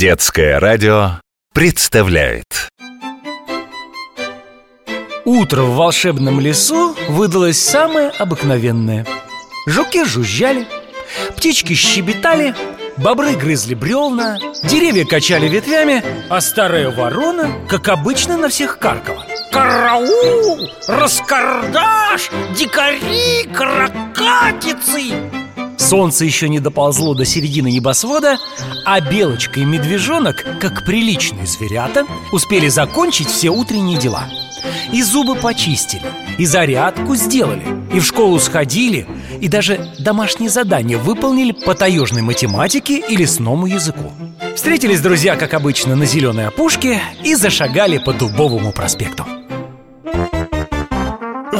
Детское радио представляет Утро в волшебном лесу выдалось самое обыкновенное Жуки жужжали, птички щебетали, бобры грызли бревна Деревья качали ветвями, а старая ворона, как обычно, на всех каркала Караул! Раскардаш! Дикари! Крокатицы! Солнце еще не доползло до середины небосвода, а белочка и медвежонок, как приличные зверята, успели закончить все утренние дела. И зубы почистили, и зарядку сделали, и в школу сходили, и даже домашние задания выполнили по таежной математике и лесному языку. Встретились друзья, как обычно, на зеленой опушке и зашагали по Дубовому проспекту.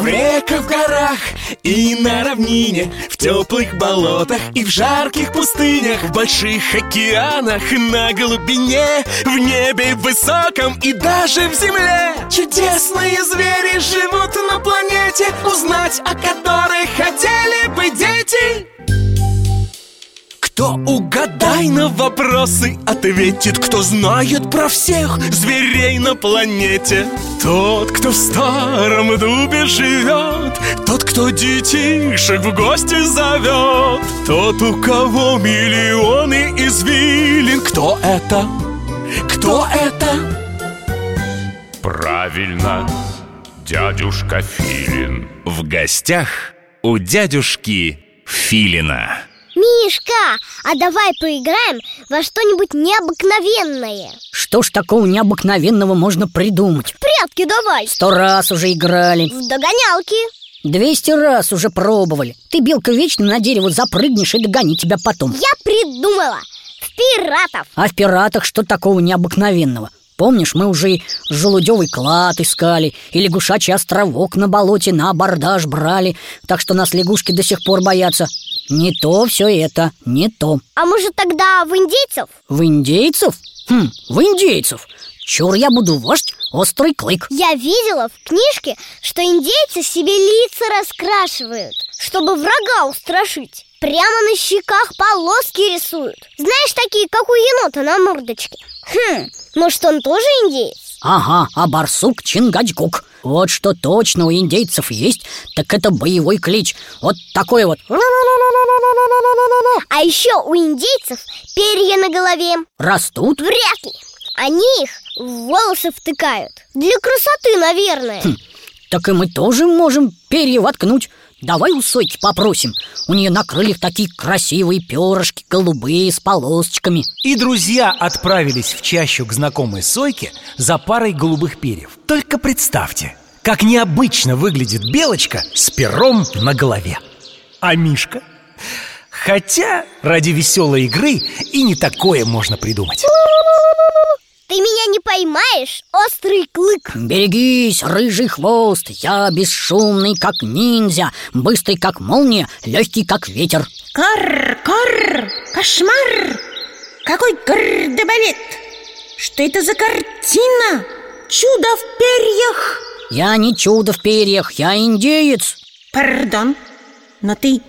В реках, в горах и на равнине В теплых болотах и в жарких пустынях В больших океанах, на глубине В небе высоком и даже в земле. Чудесные звери живут на планете Узнать о которых хотели бы дети кто угадай на вопросы ответит Кто знает про всех зверей на планете. Тот, кто в старом дубе живет Тот, кто детишек в гости зовет. Тот, у кого миллионы извилин. Кто это? Кто это? Правильно, дядюшка Филин. В гостях у дядюшки Филина Мишка, а давай поиграем во что-нибудь необыкновенное. Что ж такого необыкновенного можно придумать? В прятки давай. Сто раз уже играли. В догонялки. Двести раз уже пробовали. Ты, белка, вечно на дерево запрыгнешь и догони тебя потом. Я придумала. В пиратов. А в пиратах что такого необыкновенного? Помнишь, мы уже и желудевый клад искали И лягушачий островок на болоте на абордаж брали Так что нас лягушки до сих пор боятся Не то все это, не то. А может тогда в индейцев? В индейцев? Хм, в индейцев. Чур я буду вождь острый клык. Я видела в книжке, что индейцы себе лица раскрашивают Чтобы врага устрашить. Прямо на щеках полоски рисуют. Знаешь, такие, как у енота на мордочке. Хм, может он тоже индейец? Ага, а барсук Чингачгук Вот что точно у индейцев есть, так это боевой клич. Вот такой вот. А еще у индейцев перья на голове. Растут? Вряд ли. Они их в волосы втыкают. Для красоты, наверное. Хм, Так и мы тоже можем перья воткнуть Давай у Сойки попросим. У нее на крыльях такие красивые перышки Голубые, с полосочками. И друзья отправились в чащу к знакомой Сойке За парой голубых перьев. Только представьте, как необычно выглядит белочка С пером на голове. А Мишка? Хотя ради веселой игры И не такое можно придумать ты меня не поймаешь, острый клык. Берегись, рыжий хвост Я бесшумный, как ниндзя Быстрый, как молния, легкий, как ветер. Кар, кар, кошмар! Какой гардебалет Что это за картина? Чудо в перьях! Я не чудо в перьях, я индеец. Пардон, но ты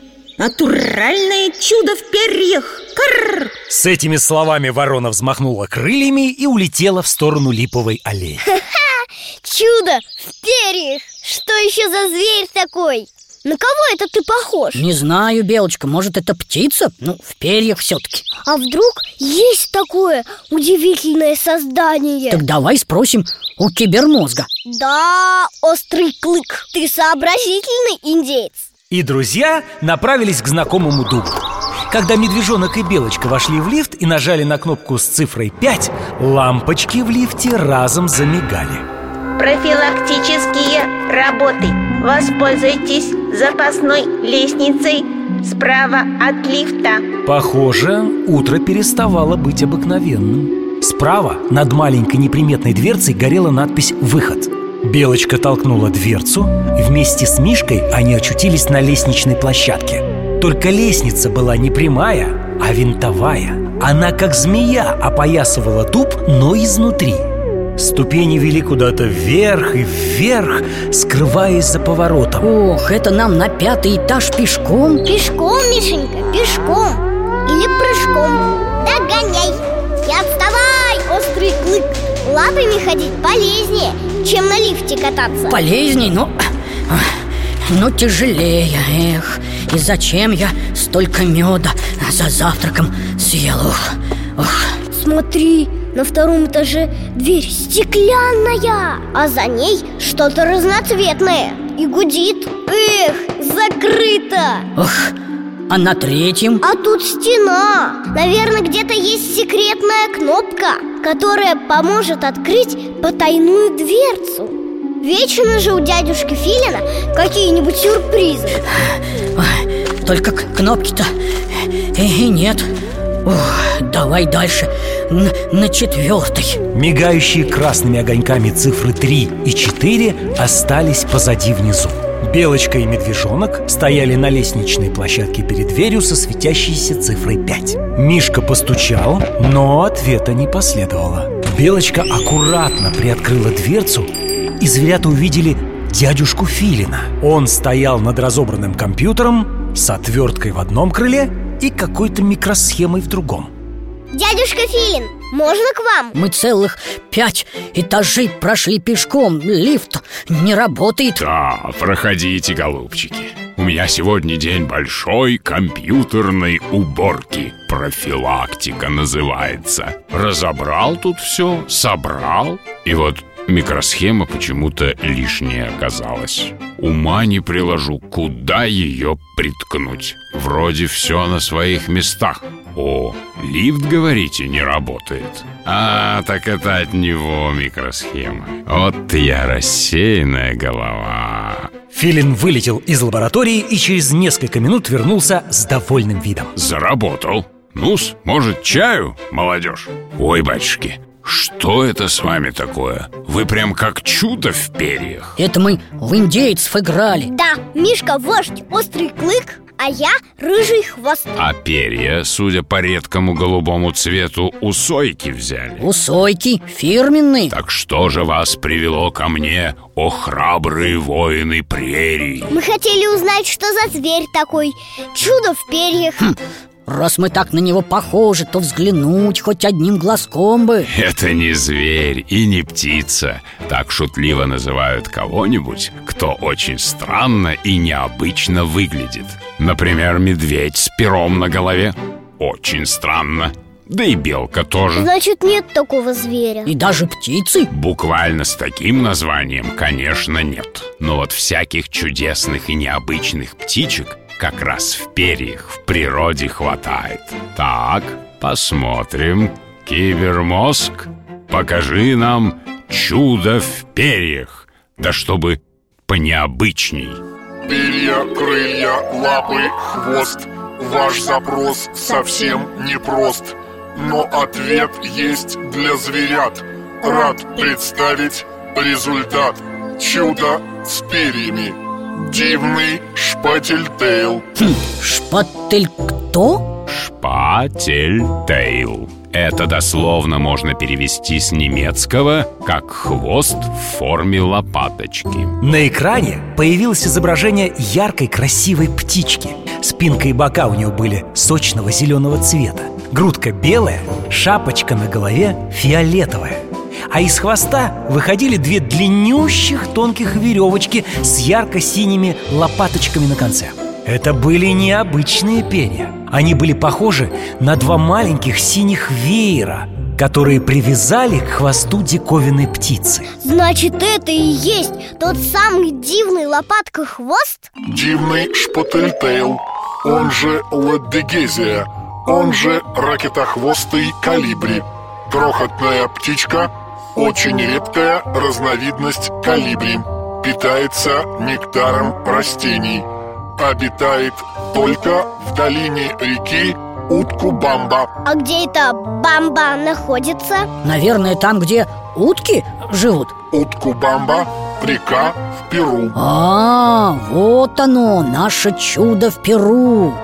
натуральное чудо в перьях Карр! С этими словами ворона взмахнула крыльями и улетела в сторону липовой аллеи Ха-ха! Чудо в перьях! Что еще за зверь такой? На кого это ты похож? Не знаю, Белочка, может это птица? Ну, в перьях все-таки А вдруг есть такое удивительное создание? Так давай спросим у кибермозга Да, острый клык, ты сообразительный индейец И друзья направились к знакомому дубу когда медвежонок и белочка вошли в лифт и нажали на кнопку с цифрой 5, лампочки в лифте разом замигали. Профилактические работы. Воспользуйтесь запасной лестницей справа от лифта. Похоже, утро переставало быть обыкновенным. Справа над маленькой неприметной дверцей горела надпись «Выход». Белочка толкнула дверцу, вместе с Мишкой они очутились на лестничной площадке – только лестница была не прямая, а винтовая. Она как змея опоясывала дуб, но изнутри. Ступени вели куда-то вверх и вверх, скрываясь за поворотом. Ох, это нам на пятый этаж пешком? Пешком, Мишенька, пешком. Или прыжком. Догоняй, не отставай! Ступами ходить полезнее, чем на лифте кататься Полезней, но... Но тяжелее, эх И зачем я столько меда за завтраком съел? Ух, ух. Смотри, на втором этаже дверь стеклянная А за ней что-то разноцветное И гудит Эх, закрыто Ух, а на третьем? А тут стена. Наверное, где-то есть секретная кнопка Которая поможет открыть потайную дверцу. Вечно же у дядюшки Филина какие-нибудь сюрпризы. Ой, Только кнопки-то и нет. Ух, Давай дальше. На, на четвертой Мигающие красными огоньками цифры 3 и 4 остались позади внизу Белочка и медвежонок стояли на лестничной площадке перед дверью со светящейся цифрой 5 Мишка постучал, но ответа не последовало. Белочка аккуратно приоткрыла дверцу И зверята увидели дядюшку Филина. Он стоял над разобранным компьютером с отверткой в одном крыле и какой-то микросхемой в другом. Дядюшка Филин, можно к вам? Мы целых пять этажей прошли пешком. Лифт не работает. Да, проходите, голубчики. У меня сегодня день большой компьютерной уборки. Профилактика называется. Разобрал тут все, собрал. И вот микросхема почему-то лишняя оказалась. Ума не приложу, куда ее приткнуть. Вроде все на своих местах. О, лифт, говорите, не работает. А, так это от него микросхема. Вот я рассеянная голова. Филин вылетел из лаборатории и через несколько минут вернулся с довольным видом. Заработал. Ну-с, может, чаю, молодежь? Ой, батюшки, что это с вами такое? Вы прям как чудо в перьях. Это мы в индейцев играли. Да, Мишка вождь острый клык, а я рыжий хвост. А перья, судя по редкому голубому цвету, у сойки взяли. У Сойки фирменные Так что же вас привело ко мне, о храбрые воины прерий? Мы хотели узнать, что за зверь такой Чудо в перьях Раз мы так на него похожи, то взглянуть хоть одним глазком бы. Это не зверь и не птица. Так шутливо называют кого-нибудь, кто очень странно и необычно выглядит. Например, медведь с пером на голове. Очень странно. Да и белка тоже. Значит, нет такого зверя. И даже птицы. Буквально с таким названием, конечно, нет. Но вот всяких чудесных и необычных птичек как раз в перьях в природе хватает. Так, посмотрим. Кибермозг, покажи нам чудо в перьях. Да чтобы понеобычней Перья, крылья, лапы, хвост. Ваш запрос совсем непрост. Но ответ есть для зверят. Рад представить результат. Чудо с перьями Дивный шпатель-тейл Шпатель кто? Шпатель-тейл Это дословно можно перевести с немецкого как «хвост в форме лопаточки». На экране появилось изображение яркой красивой птички. Спинка и бока у нее были сочного зеленого цвета. Грудка белая, шапочка на голове фиолетовая а из хвоста выходили две длиннющих тонких веревочки с ярко-синими лопаточками на конце. Это были необычные перья Они были похожи на два маленьких синих веера Которые привязали к хвосту диковинной птицы. Значит, это и есть тот самый дивный лопатка-хвост? Дивный шпатель-тейл Он же ладегезия Он же ракетохвостый калибри. Крохотная птичка очень редкая разновидность калибри Питается нектаром растений. Обитает только в долине реки Утку-Бамба. А где эта бамба находится? Наверное, там, где утки живут. Утку-Бамба – река в Перу. А, вот оно, наше чудо в Перу.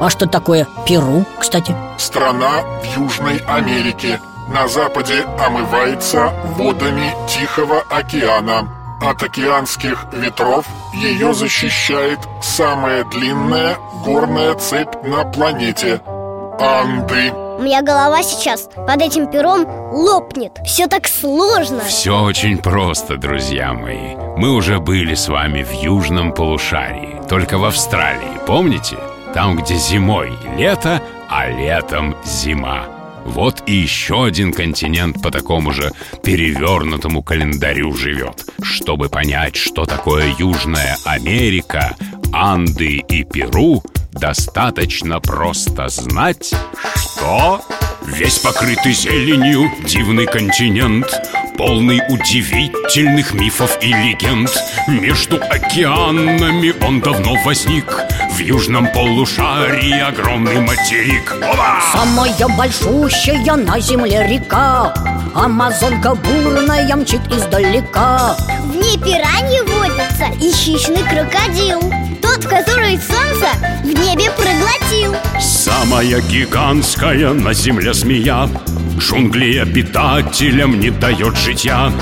А что такое Перу, кстати? Страна в Южной Америке На западе омывается водами Тихого океана. От океанских ветров ее защищает самая длинная горная цепь на планете Анды У меня голова сейчас под этим пером лопнет. Все так сложно. Все очень просто, друзья мои. Мы уже были с вами в южном полушарии Только в Австралии, помните? Там, где зимой лето, а летом зима вот и еще один континент по такому же перевернутому календарю живет. Чтобы понять, что такое Южная Америка, Анды и Перу, достаточно просто знать, что Весь покрытый зеленью дивный континент Полный удивительных мифов и легенд Между океанами он давно возник В южном полушарии огромный материк. Оба! Самая большущая на земле река. Амазонка бурная мчит издалека. В ней пираньи водятся и хищный крокодил. Тот, который солнце в небе проглотил. Самая гигантская на земле змея. Джунгли обитателям не дает житья.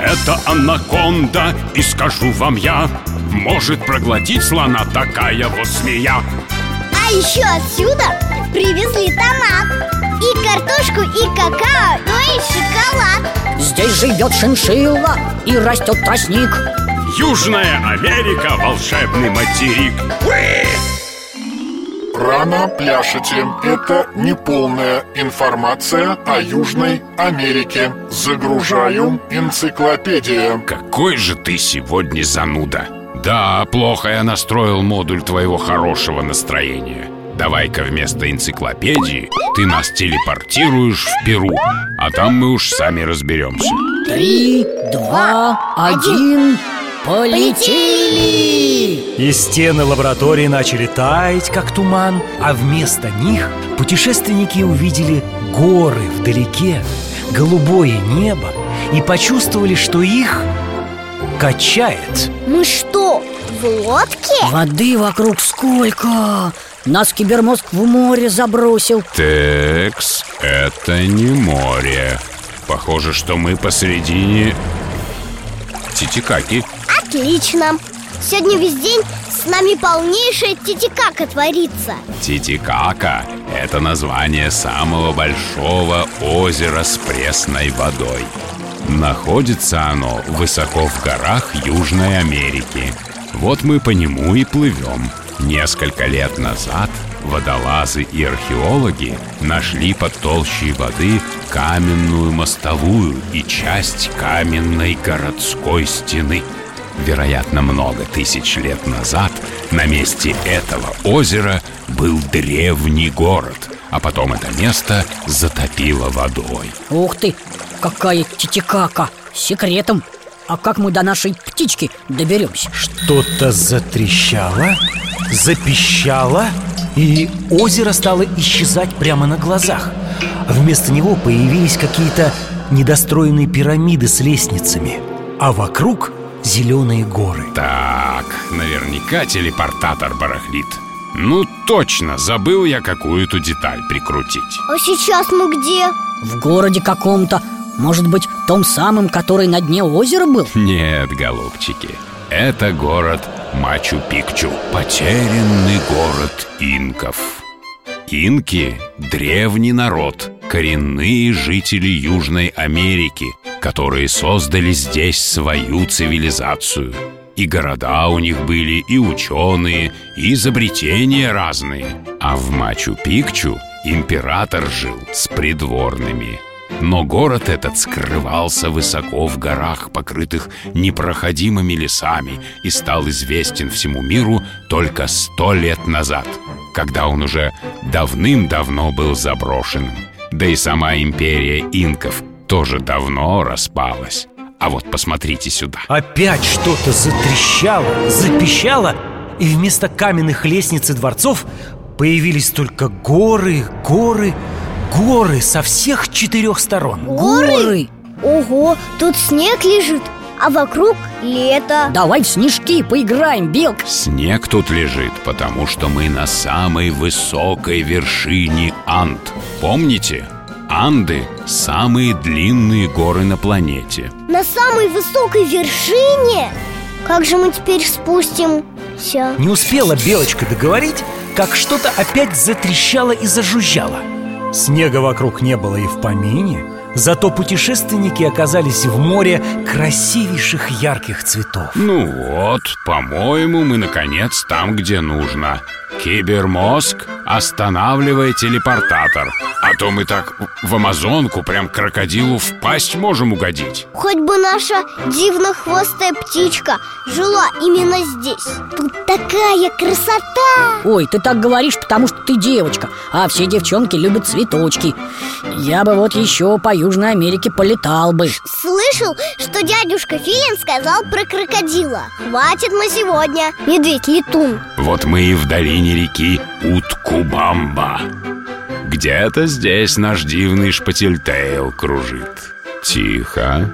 Это анаконда, и скажу вам я Может проглотить слона такая вот змея А еще отсюда привезли томат И картошку, и какао, ну и шоколад Здесь живет шиншилла и растет тростник Южная Америка – волшебный материк! Рано пляшете. Это неполная информация о Южной Америке. Загружаю энциклопедия. Какой же ты сегодня зануда. Да, плохо я настроил модуль твоего хорошего настроения. Давай-ка вместо энциклопедии ты нас телепортируешь в Перу, а там мы уж сами разберемся. Три, два, один... Полетели! И стены лаборатории начали таять, как туман А вместо них путешественники увидели горы вдалеке Голубое небо И почувствовали, что их качает Мы что, в лодке? Воды вокруг сколько! Нас кибермозг в море забросил Текс, это не море Похоже, что мы посередине Титикаки Отлично! Сегодня весь день с нами полнейшая титикака творится Титикака – это название самого большого озера с пресной водой Находится оно высоко в горах Южной Америки. Вот мы по нему и плывем. Несколько лет назад водолазы и археологи нашли под толщей воды каменную мостовую и часть каменной городской стены – Вероятно, много тысяч лет назад на месте этого озера был древний город, а потом это место затопило водой. Ух ты, какая титикака! Секретом! А как мы до нашей птички доберемся? Что-то затрещало, запищало, и озеро стало исчезать прямо на глазах. Вместо него появились какие-то недостроенные пирамиды с лестницами, а вокруг зеленые горы Так, наверняка телепортатор барахлит Ну точно, забыл я какую-то деталь прикрутить А сейчас мы где? В городе каком-то Может быть, том самым, который на дне озера был? Нет, голубчики Это город Мачу-Пикчу Потерянный город инков Инки – древний народ, коренные жители Южной Америки, которые создали здесь свою цивилизацию. И города у них были, и ученые, и изобретения разные. А в Мачу-Пикчу император жил с придворными. Но город этот скрывался высоко в горах, покрытых непроходимыми лесами, и стал известен всему миру только сто лет назад, когда он уже давным-давно был заброшенным. Да и сама империя инков тоже давно распалась. А вот посмотрите сюда. Опять что-то затрещало, запищало, и вместо каменных лестниц и дворцов появились только горы, горы, горы со всех четырех сторон. Горы? Ого, тут снег лежит, а вокруг лето Давай в снежки поиграем, Белка Снег тут лежит, потому что мы на самой высокой вершине Анд Помните? Анды – самые длинные горы на планете На самой высокой вершине? Как же мы теперь спустимся? Не успела Белочка договорить, как что-то опять затрещало и зажужжало Снега вокруг не было и в помине Зато путешественники оказались в море красивейших ярких цветов. Ну вот, по-моему, мы наконец там, где нужно. Кибермозг, останавливай телепортатор А то мы так в Амазонку прям крокодилу в пасть можем угодить. Хоть бы наша дивно-хвостая птичка жила именно здесь. Тут такая красота! Ой, ты так говоришь, потому что ты девочка А все девчонки любят цветочки. Я бы вот еще по Южной Америке полетал бы. Слышал, что дядюшка Филин сказал про крокодила? Хватит на сегодня, медведь-летун Вот мы и в долине реки Уткубамба Где-то здесь наш дивный шпательтейл кружит. Тихо,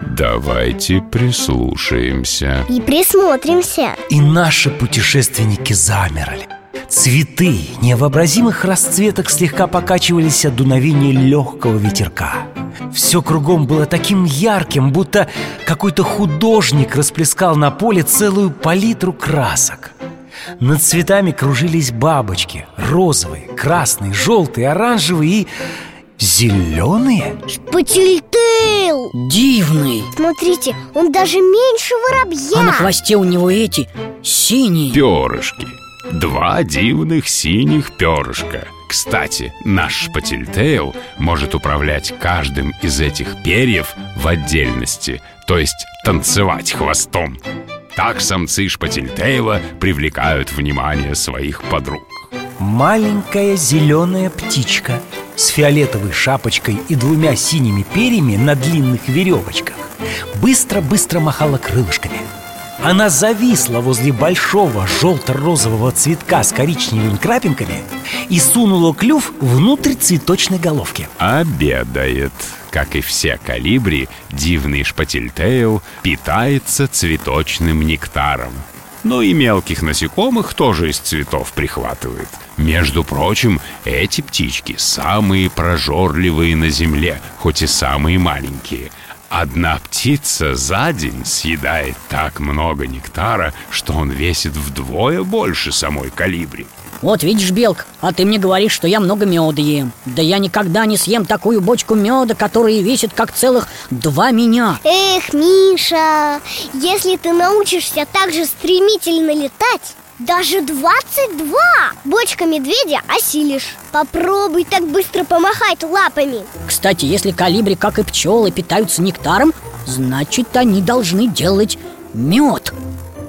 давайте прислушаемся. И присмотримся. И наши путешественники замерли. Цветы невообразимых расцветок слегка покачивались от дуновения легкого ветерка. Все кругом было таким ярким, будто какой-то художник расплескал на поле целую палитру красок Над цветами кружились бабочки. Розовые, красные, желтые, оранжевые и зеленые Шпательтейл Дивный! Смотрите, он даже меньше воробья. А на хвосте у него эти синие. Перышки Два дивных синих перышка Кстати, наш шпательтейл может управлять каждым из этих перьев в отдельности То есть танцевать хвостом Так самцы шпательтейла привлекают внимание своих подруг Маленькая зеленая птичка с фиолетовой шапочкой и двумя синими перьями на длинных веревочках быстро-быстро махала крылышками. Она зависла возле большого желто-розового цветка с коричневыми крапинками и сунула клюв внутрь цветочной головки. Обедает Как и все калибри, дивный шпательтейл питается цветочным нектаром но и мелких насекомых тоже из цветов прихватывает. Между прочим, эти птички самые прожорливые на земле, хоть и самые маленькие. Одна птица за день съедает так много нектара, что он весит вдвое больше самой калибри. Вот видишь, Белка, а ты мне говоришь, что я много меда ем Да я никогда не съем такую бочку меда, которая весит как целых два меня Эх, Миша, если ты научишься так же стремительно летать даже 22 бочка медведя осилишь. Попробуй так быстро помахать лапами. Кстати, если калибри, как и пчелы, питаются нектаром Значит, они должны делать мед.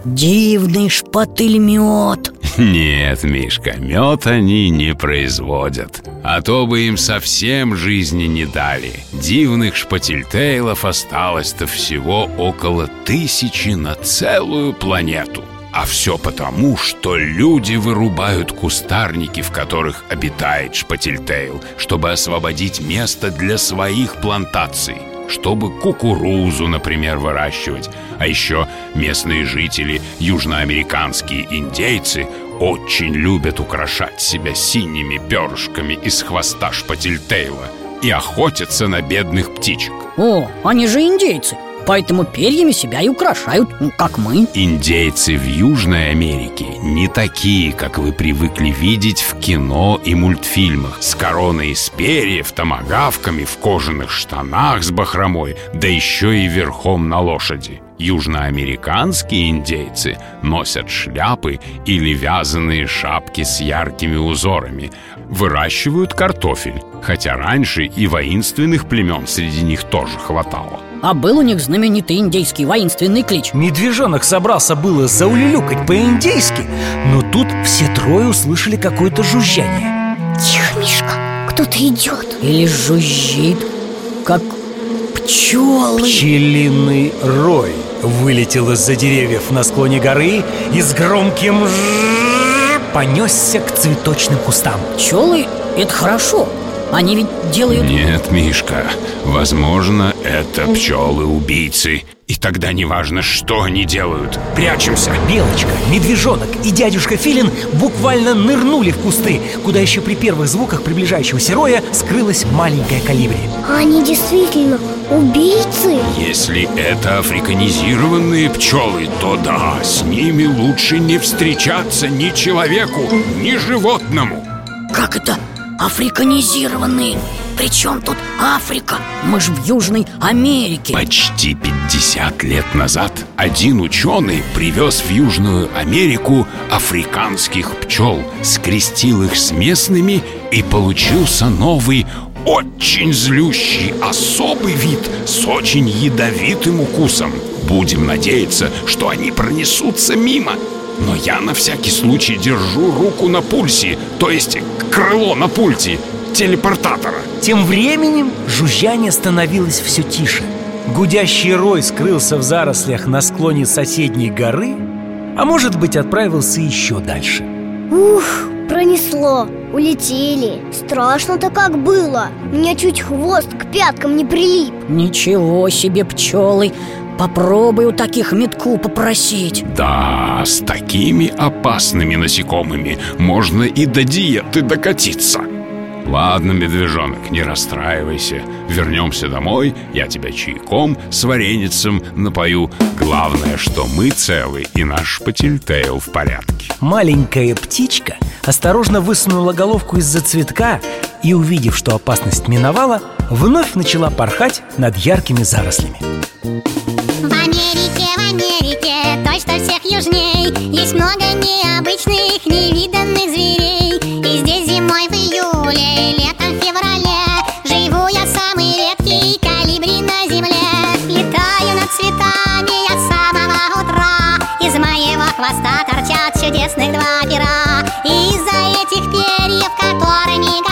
Дивный шпатель мед Нет, Мишка, мед они не производят. А то бы им совсем жизни не дали. Дивных шпательтейлов осталось-то всего около тысячи на целую планету а все потому, что люди вырубают кустарники, в которых обитает шпательтейл, чтобы освободить место для своих плантаций, чтобы кукурузу, например, выращивать. А еще местные жители, южноамериканские индейцы, очень любят украшать себя синими перышками из хвоста шпательтейла и охотятся на бедных птичек. О, они же индейцы Поэтому перьями себя и украшают, ну, как мы. Индейцы в Южной Америке не такие, как вы привыкли видеть в кино и мультфильмах. С короной из перьев, томагавками, в кожаных штанах с бахромой Да еще и верхом на лошади. Южноамериканские индейцы носят шляпы или вязаные шапки с яркими узорами. Выращивают картофель, хотя раньше и воинственных племен среди них тоже хватало А был у них знаменитый индейский воинственный клич. Медвежонок собрался было заулюлюкать по-индейски Но тут все трое услышали какое-то жужжание. Тихо, Мишка, кто-то идет. Или жужжит, как пчелы. Пчелиный рой вылетел из-за деревьев на склоне горы И с громким понесся к цветочным кустам. Пчелы – это хорошо Они ведь делают... Нет, Мишка, возможно, это пчелы-убийцы И тогда неважно, что они делают. Прячемся. Белочка, медвежонок и дядюшка Филин буквально нырнули в кусты Куда еще при первых звуках приближающегося роя скрылась маленькая калибри Они действительно убийцы? Если это африканизированные пчелы, то да, с ними лучше не встречаться ни человеку, ни животному. Как это африканизированные. Причем тут Африка? Мы же в Южной Америке. Почти 50 лет назад один ученый привез в Южную Америку африканских пчел Скрестил их с местными и получился новый очень злющий особый вид с очень ядовитым укусом. Будем надеяться, что они пронесутся мимо. Но я на всякий случай держу руку на пульсе То есть крыло на пульте телепортатора. Тем временем жужжание становилось все тише. Гудящий рой скрылся в зарослях на склоне соседней горы А может быть отправился еще дальше. Ух, пронесло, улетели. Страшно-то как было. Мне чуть хвост к пяткам не прилип. Ничего себе пчелы Попробуй у таких метку попросить. Да, с такими опасными насекомыми можно и до диеты докатиться. Ладно, медвежонок, не расстраивайся. Вернемся домой, я тебя чайком с вареницем напою. Главное, что мы целы и наш Патильтейл в порядке. Маленькая птичка осторожно высунула головку из-за цветка И, увидев, что опасность миновала, вновь начала порхать над яркими зарослями Америке, что всех южней. Есть много необычных, невиданных зверей. И здесь зимой в июле, летом в феврале. Живу я самый редкий калибри на земле. Летаю над цветами я с самого утра. Из моего хвоста торчат чудесных два пера. И из-за этих перьев, которыми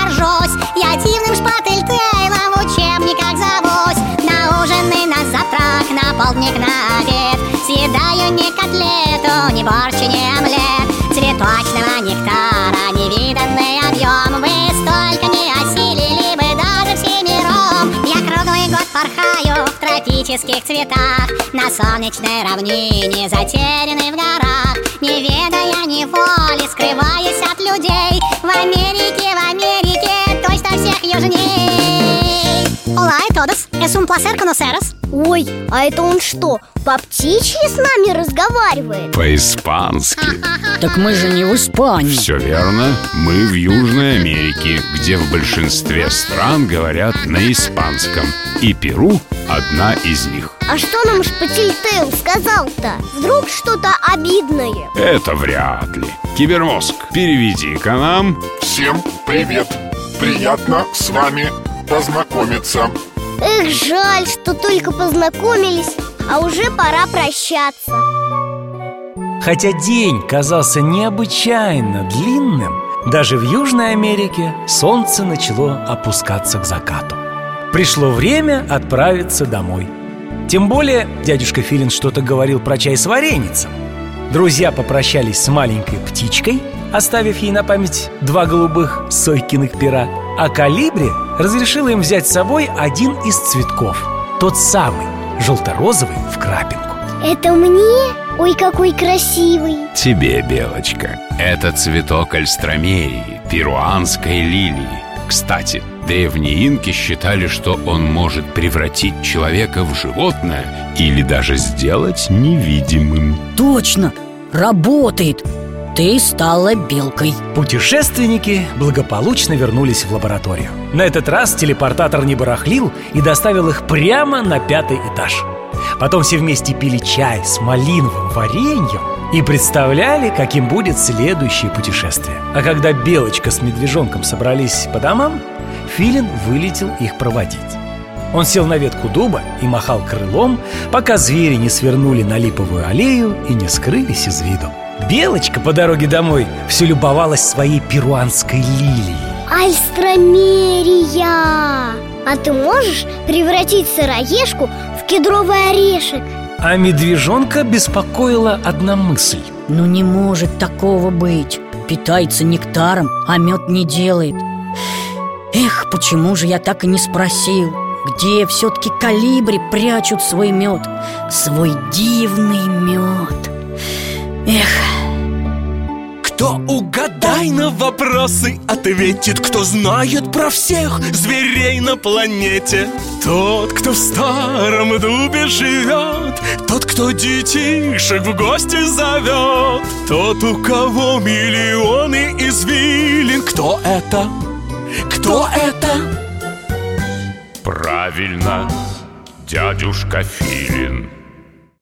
полдник, на обед Съедаю не котлету, не борщ, и не омлет. Цветочного нектара невиданный объем. Вы столько не осилили бы даже всемиром Я круглый год порхаю в тропических цветах. На солнечной равнине, затерянной в горах. Не ведая неволи, скрываясь от людей. В Америке, в Америке, той, что всех южней Olá a todos, es un placer conoceros Ой, а это он что, по птичьи с нами разговаривает? По-испански. Так мы же не в Испании. Все верно, мы в Южной Америке, где в большинстве стран говорят на испанском. И Перу одна из них. А что нам Шпатильтейл сказал-то? Вдруг что-то обидное? Это вряд ли. Кибермозг, переведи-ка нам. Всем привет! Приятно с вами познакомиться. Эх, жаль, что только познакомились, а уже пора прощаться. Хотя день казался необычайно длинным Даже в Южной Америке солнце начало опускаться к закату. Пришло время отправиться домой. Тем более дядюшка Филин что-то говорил про чай с вареницем. Друзья попрощались с маленькой птичкой Оставив ей на память два голубых сойкиных пера А Калибри разрешила им взять с собой один из цветков Тот самый, желто-розовый в крапинку. Это мне? Ой, какой красивый. Тебе, Белочка Это цветок альстромерии, перуанской лилии. Кстати, древние инки считали, что он может превратить человека в животное Или даже сделать невидимым. Точно, работает Ты стала белкой. Путешественники благополучно вернулись в лабораторию. На этот раз телепортатор не барахлил и доставил их прямо на пятый этаж. Потом все вместе пили чай с малиновым вареньем и представляли, каким будет следующее путешествие. А когда Белочка с Медвежонком собрались по домам, Филин вылетел их проводить. Он сел на ветку дуба и махал крылом, пока звери не свернули на липовую аллею и не скрылись из виду. Белочка по дороге домой все любовалась своей перуанской лилией. Альстромерия! А ты можешь превратить сыроежку в кедровый орешек? А медвежонка беспокоила одна мысль. Ну не может такого быть Питается нектаром, а мед не делает Эх, почему же я так и не спросил Где все-таки калибри прячут свой мед Свой дивный мед Эх, Кто угадай на вопросы ответит Кто знает про всех зверей на планете Тот, кто в старом дубе живет Тот, кто детишек в гости зовет Тот, у кого миллионы извилин Кто это? Кто это? Правильно, дядюшка Филин